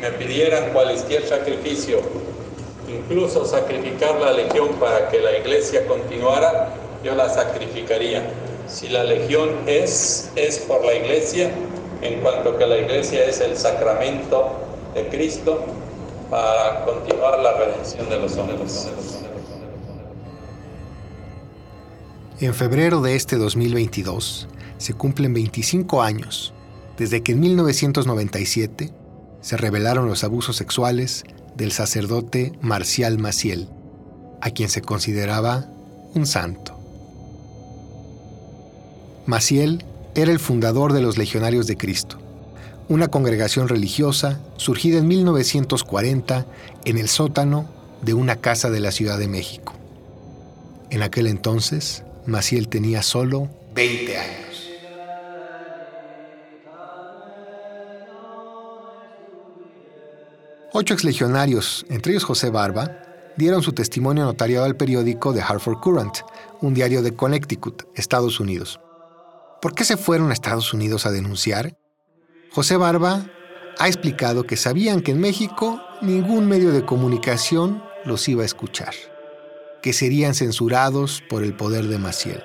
Me pidieran cualquier sacrificio, incluso sacrificar la legión para que la iglesia continuara, yo la sacrificaría. Si la legión es, es por la iglesia, en cuanto que la iglesia es el sacramento de Cristo para continuar la redención de los hombres. En febrero de este 2022 se cumplen 25 años desde que en 1997 se revelaron los abusos sexuales del sacerdote Marcial Maciel, a quien se consideraba un santo. Maciel era el fundador de los Legionarios de Cristo, una congregación religiosa surgida en 1940 en el sótano de una casa de la Ciudad de México. En aquel entonces, Maciel tenía solo 20 años. Ocho exlegionarios, entre ellos José Barba, dieron su testimonio notariado al periódico The Hartford Courant, un diario de Connecticut, Estados Unidos. ¿Por qué se fueron a Estados Unidos a denunciar? José Barba ha explicado que sabían que en México ningún medio de comunicación los iba a escuchar, que serían censurados por el poder de Maciel.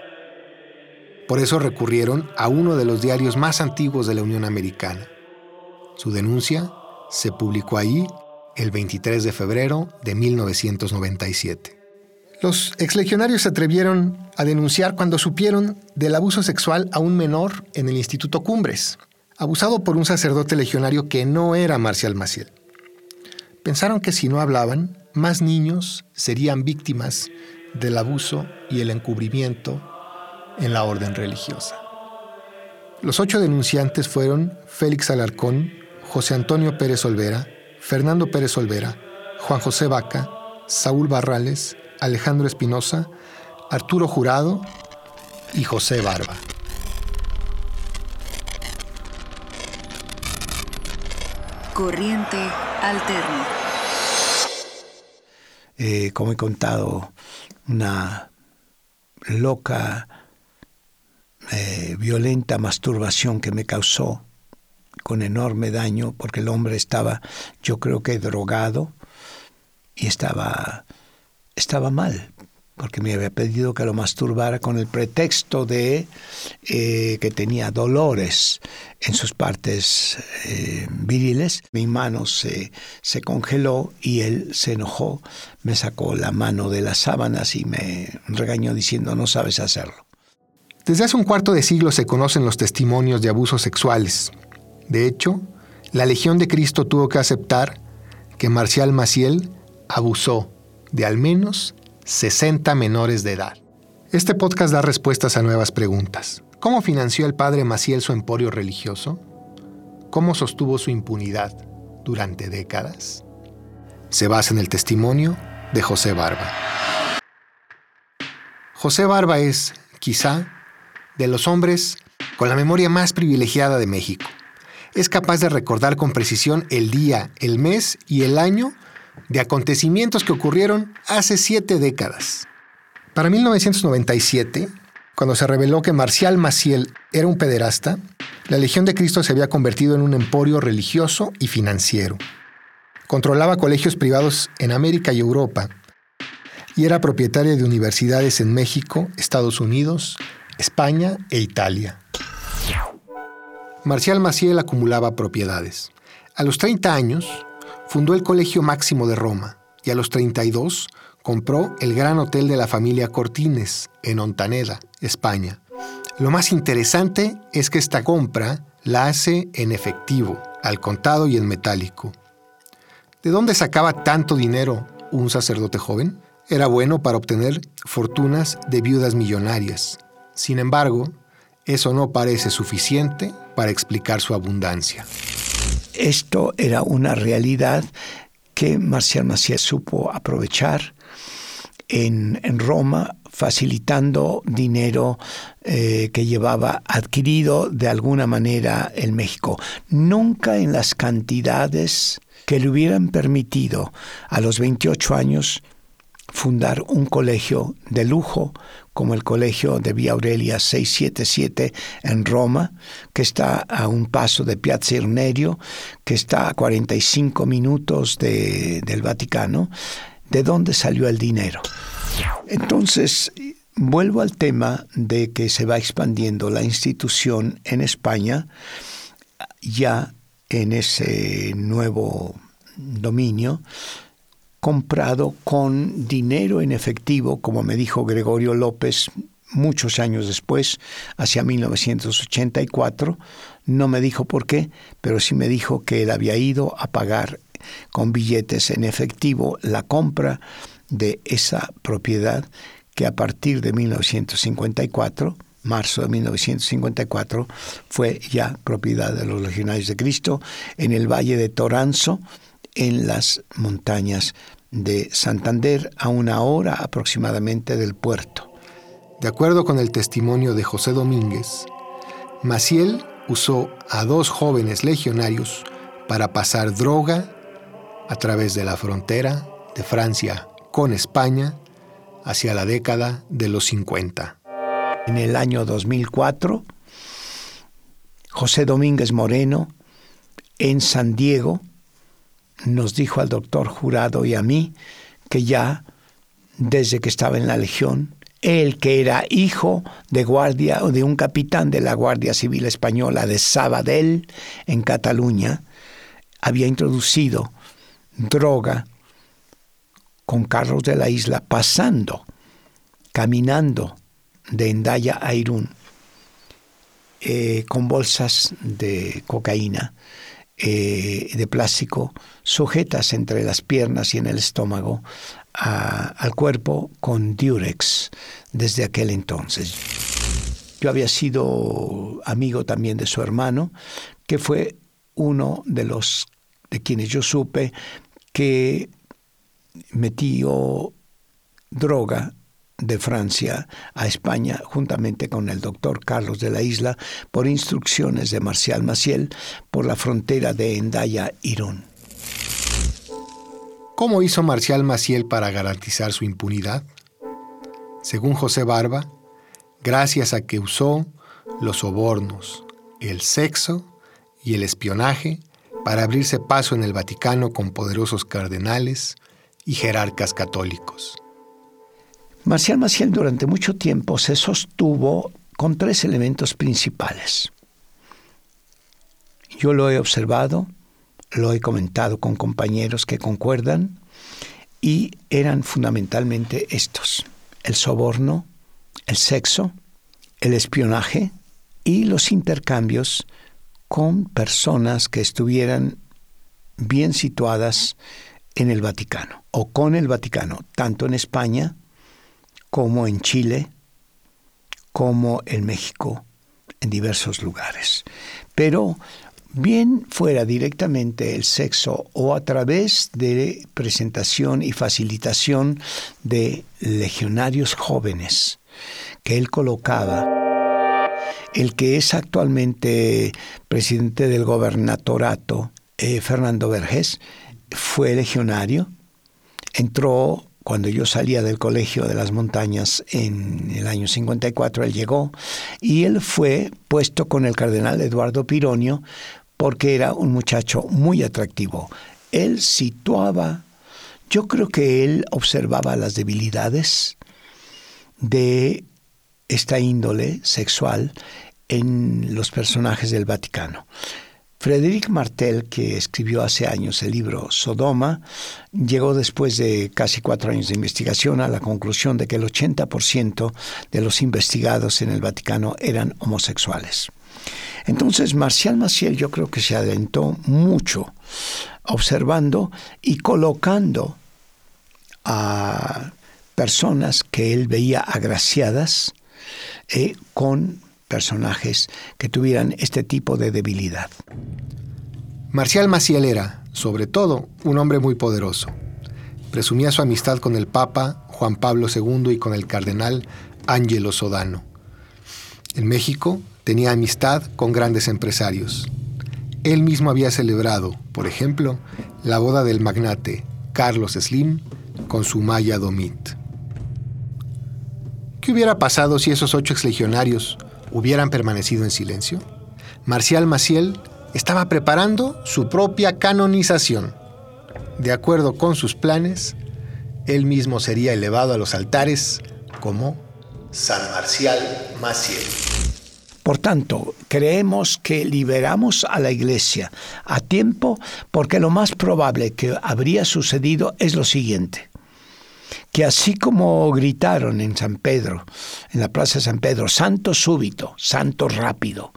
Por eso recurrieron a uno de los diarios más antiguos de la Unión Americana. Su denuncia se publicó ahí el 23 de febrero de 1997. Los exlegionarios se atrevieron a denunciar cuando supieron del abuso sexual a un menor en el Instituto Cumbres, abusado por un sacerdote legionario que no era Marcial Maciel. Pensaron que si no hablaban, más niños serían víctimas del abuso y el encubrimiento en la orden religiosa. Los ocho denunciantes fueron Félix Alarcón, José Antonio Pérez Olvera, Fernando Pérez Olvera, Juan José Vaca, Saúl Barrales, Alejandro Espinosa, Arturo Jurado y José Barba. Corriente alterna. Eh, como he contado, una loca, eh, violenta masturbación que me causó con enorme daño porque el hombre estaba, yo creo que drogado y estaba estaba mal, porque me había pedido que lo masturbara con el pretexto de eh, que tenía dolores en sus partes eh, viriles. Mi mano se, se congeló y él se enojó, me sacó la mano de las sábanas y me regañó diciendo no sabes hacerlo. Desde hace un cuarto de siglo se conocen los testimonios de abusos sexuales. De hecho, la Legión de Cristo tuvo que aceptar que Marcial Maciel abusó de al menos 60 menores de edad. Este podcast da respuestas a nuevas preguntas. ¿Cómo financió el padre Maciel su emporio religioso? ¿Cómo sostuvo su impunidad durante décadas? Se basa en el testimonio de José Barba. José Barba es, quizá, de los hombres con la memoria más privilegiada de México. Es capaz de recordar con precisión el día, el mes y el año de acontecimientos que ocurrieron hace siete décadas. Para 1997, cuando se reveló que Marcial Maciel era un pederasta, la Legión de Cristo se había convertido en un emporio religioso y financiero. Controlaba colegios privados en América y Europa y era propietaria de universidades en México, Estados Unidos, España e Italia. Marcial Maciel acumulaba propiedades. A los 30 años, Fundó el Colegio Máximo de Roma y a los 32 compró el Gran Hotel de la familia Cortines en Ontaneda, España. Lo más interesante es que esta compra la hace en efectivo, al contado y en metálico. ¿De dónde sacaba tanto dinero un sacerdote joven? Era bueno para obtener fortunas de viudas millonarias. Sin embargo, eso no parece suficiente para explicar su abundancia. Esto era una realidad que Marcial Maciel supo aprovechar en, Roma, facilitando dinero eh, que llevaba adquirido de alguna manera en México. Nunca en las cantidades que le hubieran permitido a los 28 años fundar un colegio de lujo como el colegio de Vía Aurelia 677 en Roma, que está a un paso de Piazza Irnerio, que está a 45 minutos del Vaticano. ¿De dónde salió el dinero? Entonces, vuelvo al tema de que se va expandiendo la institución en España, ya en ese nuevo dominio, comprado con dinero en efectivo, como me dijo Gregorio López muchos años después, hacia 1984. No me dijo por qué, pero sí me dijo que él había ido a pagar con billetes en efectivo la compra de esa propiedad que a partir de 1954 marzo de 1954, fue ya propiedad de los legionarios de Cristo en el Valle de Toranzo, en las montañas de Santander, a una hora aproximadamente del puerto. De acuerdo con el testimonio de José Domínguez, Maciel usó a dos jóvenes legionarios para pasar droga a través de la frontera de Francia con España hacia la década de los 50. En el año 2004, José Domínguez Moreno, en San Diego, nos dijo al doctor Jurado y a mí que ya desde que estaba en la Legión, él que era hijo de guardia o de un capitán de la Guardia Civil Española de Sabadell, en Cataluña, había introducido droga con carros de la isla pasando, caminando de Endaya a Irún, eh, con bolsas de cocaína eh, de plástico sujetas entre las piernas y en el estómago al cuerpo con Durex desde aquel entonces. Yo había sido amigo también de su hermano, que fue uno de los de quienes yo supe que metió droga de Francia a España juntamente con el doctor Carlos de la Isla por instrucciones de Marcial Maciel por la frontera de Endaya-Irún. ¿Cómo hizo Marcial Maciel para garantizar su impunidad? Según José Barba, gracias a que usó los sobornos, el sexo y el espionaje para abrirse paso en el Vaticano con poderosos cardenales y jerarcas católicos. Marcial Maciel durante mucho tiempo se sostuvo con tres elementos principales. Yo lo he observado, lo he comentado con compañeros que concuerdan y eran fundamentalmente estos, el soborno, el sexo, el espionaje y los intercambios con personas que estuvieran bien situadas en el Vaticano o con el Vaticano, tanto en España como en Chile, como en México, en diversos lugares. Pero bien fuera directamente el sexo o a través de presentación y facilitación de legionarios jóvenes que él colocaba. El que es actualmente presidente del gobernatorato, eh, Fernando Vergés, fue legionario, entró cuando yo salía del colegio de las montañas en el año 54, él llegó y él fue puesto con el cardenal Eduardo Pironio porque era un muchacho muy atractivo. Él situaba, yo creo que él observaba las debilidades de esta índole sexual en los personajes del Vaticano. Frédéric Martel, que escribió hace años el libro Sodoma, llegó después de casi cuatro años de investigación a la conclusión de que el 80% de los investigados en el Vaticano eran homosexuales. Entonces, Marcial Maciel yo creo que se adelantó mucho observando y colocando a personas que él veía agraciadas eh, con personajes que tuvieran este tipo de debilidad. Marcial Maciel era, sobre todo, un hombre muy poderoso. Presumía su amistad con el Papa Juan Pablo II y con el cardenal Ángelo Sodano. En México tenía amistad con grandes empresarios. Él mismo había celebrado, por ejemplo, la boda del magnate Carlos Slim con su Maya Domit. ¿Qué hubiera pasado si esos ocho exlegionarios hubieran permanecido en silencio? Marcial Maciel estaba preparando su propia canonización. De acuerdo con sus planes, él mismo sería elevado a los altares como San Marcial Maciel. Por tanto, creemos que liberamos a la iglesia a tiempo porque lo más probable que habría sucedido es lo siguiente que así como gritaron en San Pedro, en la Plaza de San Pedro, santo súbito, santo rápido,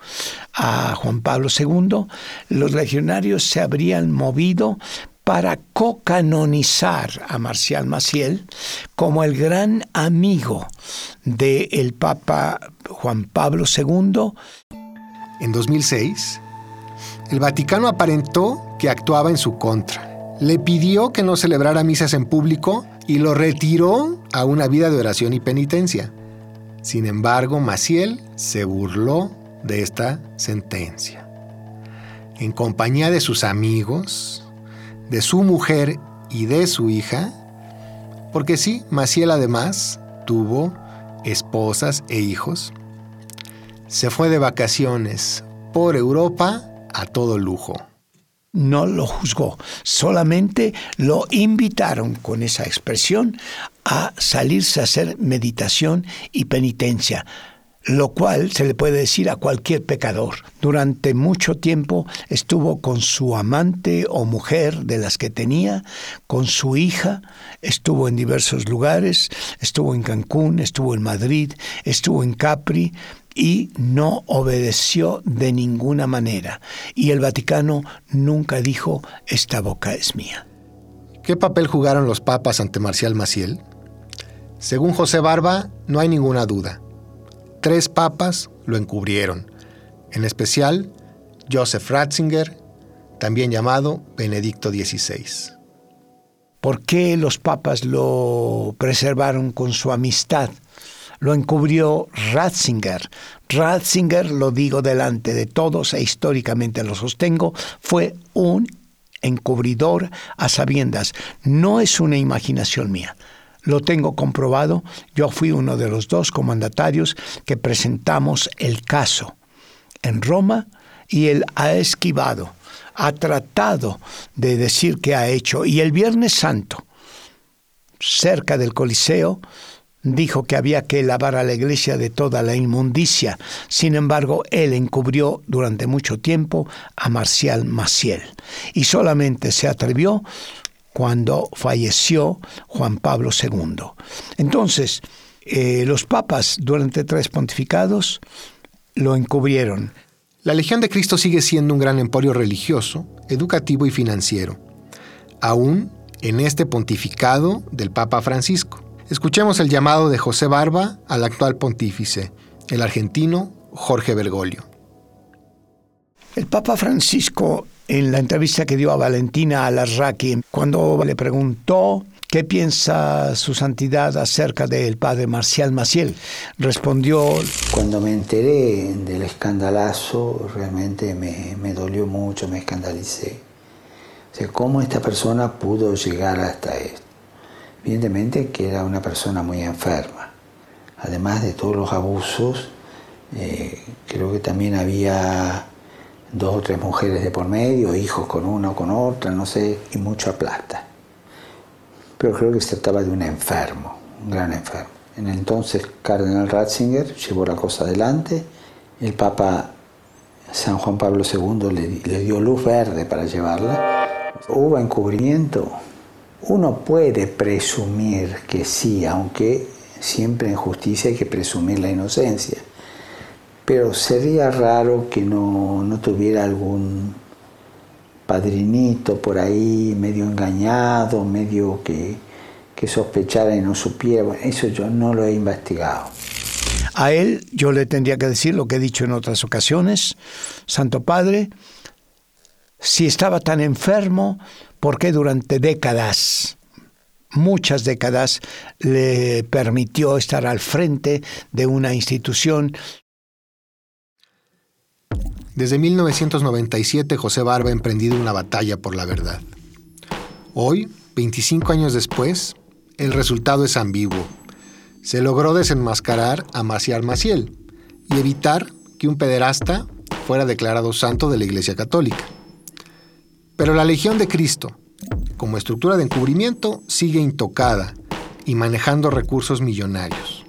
a Juan Pablo II, los legionarios se habrían movido para cocanonizar a Marcial Maciel como el gran amigo del Papa Juan Pablo II. En 2006, el Vaticano aparentó que actuaba en su contra. Le pidió que no celebrara misas en público y lo retiró a una vida de oración y penitencia. Sin embargo, Maciel se burló de esta sentencia. En compañía de sus amigos, de su mujer y de su hija, porque sí, Maciel además tuvo esposas e hijos, se fue de vacaciones por Europa a todo lujo no lo juzgó, solamente lo invitaron con esa expresión a salirse a hacer meditación y penitencia, lo cual se le puede decir a cualquier pecador. Durante mucho tiempo estuvo con su amante o mujer de las que tenía, con su hija, estuvo en diversos lugares, estuvo en Cancún, estuvo en Madrid, estuvo en Capri, y no obedeció de ninguna manera. Y el Vaticano nunca dijo, esta boca es mía. ¿Qué papel jugaron los papas ante Marcial Maciel? Según José Barba, no hay ninguna duda. Tres papas lo encubrieron, en especial Joseph Ratzinger, también llamado Benedicto XVI. ¿Por qué los papas lo preservaron con su amistad? lo encubrió Ratzinger. Ratzinger, lo digo delante de todos e históricamente lo sostengo, fue un encubridor a sabiendas. No es una imaginación mía. Lo tengo comprobado. Yo fui uno de los dos comandatarios que presentamos el caso en Roma y él ha esquivado, ha tratado de decir que ha hecho. Y el Viernes Santo, cerca del Coliseo, dijo que había que lavar a la iglesia de toda la inmundicia. Sin embargo, él encubrió durante mucho tiempo a Marcial Maciel y solamente se atrevió cuando falleció Juan Pablo II. Entonces, eh, los papas durante tres pontificados lo encubrieron. La Legión de Cristo sigue siendo un gran emporio religioso, educativo y financiero, aún en este pontificado del Papa Francisco. Escuchemos el llamado de José Barba al actual pontífice, el argentino Jorge Bergoglio. El Papa Francisco, en la entrevista que dio a Valentina Alarraqui, cuando le preguntó ¿Qué piensa su santidad acerca del padre Marcial Maciel? Respondió... Cuando me enteré del escandalazo, realmente me, me dolió mucho, me escandalicé. O sea, ¿cómo esta persona pudo llegar hasta esto? Evidentemente que era una persona muy enferma. Además de todos los abusos, eh, creo que también había dos o tres mujeres de por medio, hijos con una o con otra, no sé, y mucha plata. Pero creo que se trataba de un enfermo, un gran enfermo. En el entonces Cardenal Ratzinger llevó la cosa adelante, el Papa San Juan Pablo II le, le dio luz verde para llevarla. Hubo encubrimiento, uno puede presumir que sí, aunque siempre en justicia hay que presumir la inocencia, pero sería raro que no, tuviera algún padrinito por ahí medio engañado, medio que, que sospechara y no supiera. eso yo no lo he investigado. A él yo le tendría que decir lo que he dicho en otras ocasiones, Santo Padre, si estaba tan enfermo, ¿por qué durante décadas, muchas décadas, le permitió estar al frente de una institución? Desde 1997 José Barba ha emprendido una batalla por la verdad. Hoy, 25 años después, el resultado es ambiguo. Se logró desenmascarar a Marcial Maciel y evitar que un pederasta fuera declarado santo de la Iglesia Católica. Pero la Legión de Cristo, como estructura de encubrimiento, sigue intocada y manejando recursos millonarios,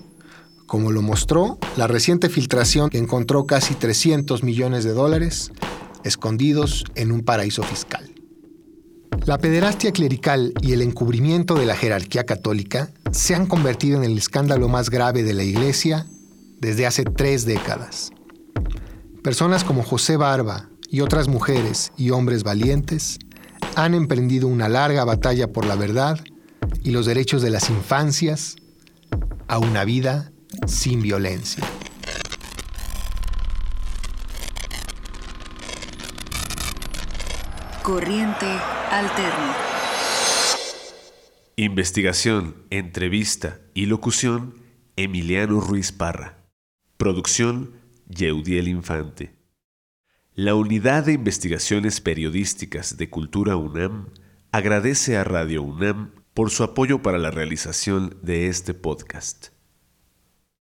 como lo mostró la reciente filtración que encontró casi 300 millones de dólares escondidos en un paraíso fiscal. La pederastia clerical y el encubrimiento de la jerarquía católica se han convertido en el escándalo más grave de la Iglesia desde hace tres décadas. Personas como José Barba y otras mujeres y hombres valientes han emprendido una larga batalla por la verdad y los derechos de las infancias a una vida sin violencia. Corriente alterna. Investigación, entrevista y locución, Emiliano Ruiz Parra. Producción, Yeudiel Infante. La Unidad de Investigaciones Periodísticas de Cultura UNAM agradece a Radio UNAM por su apoyo para la realización de este podcast.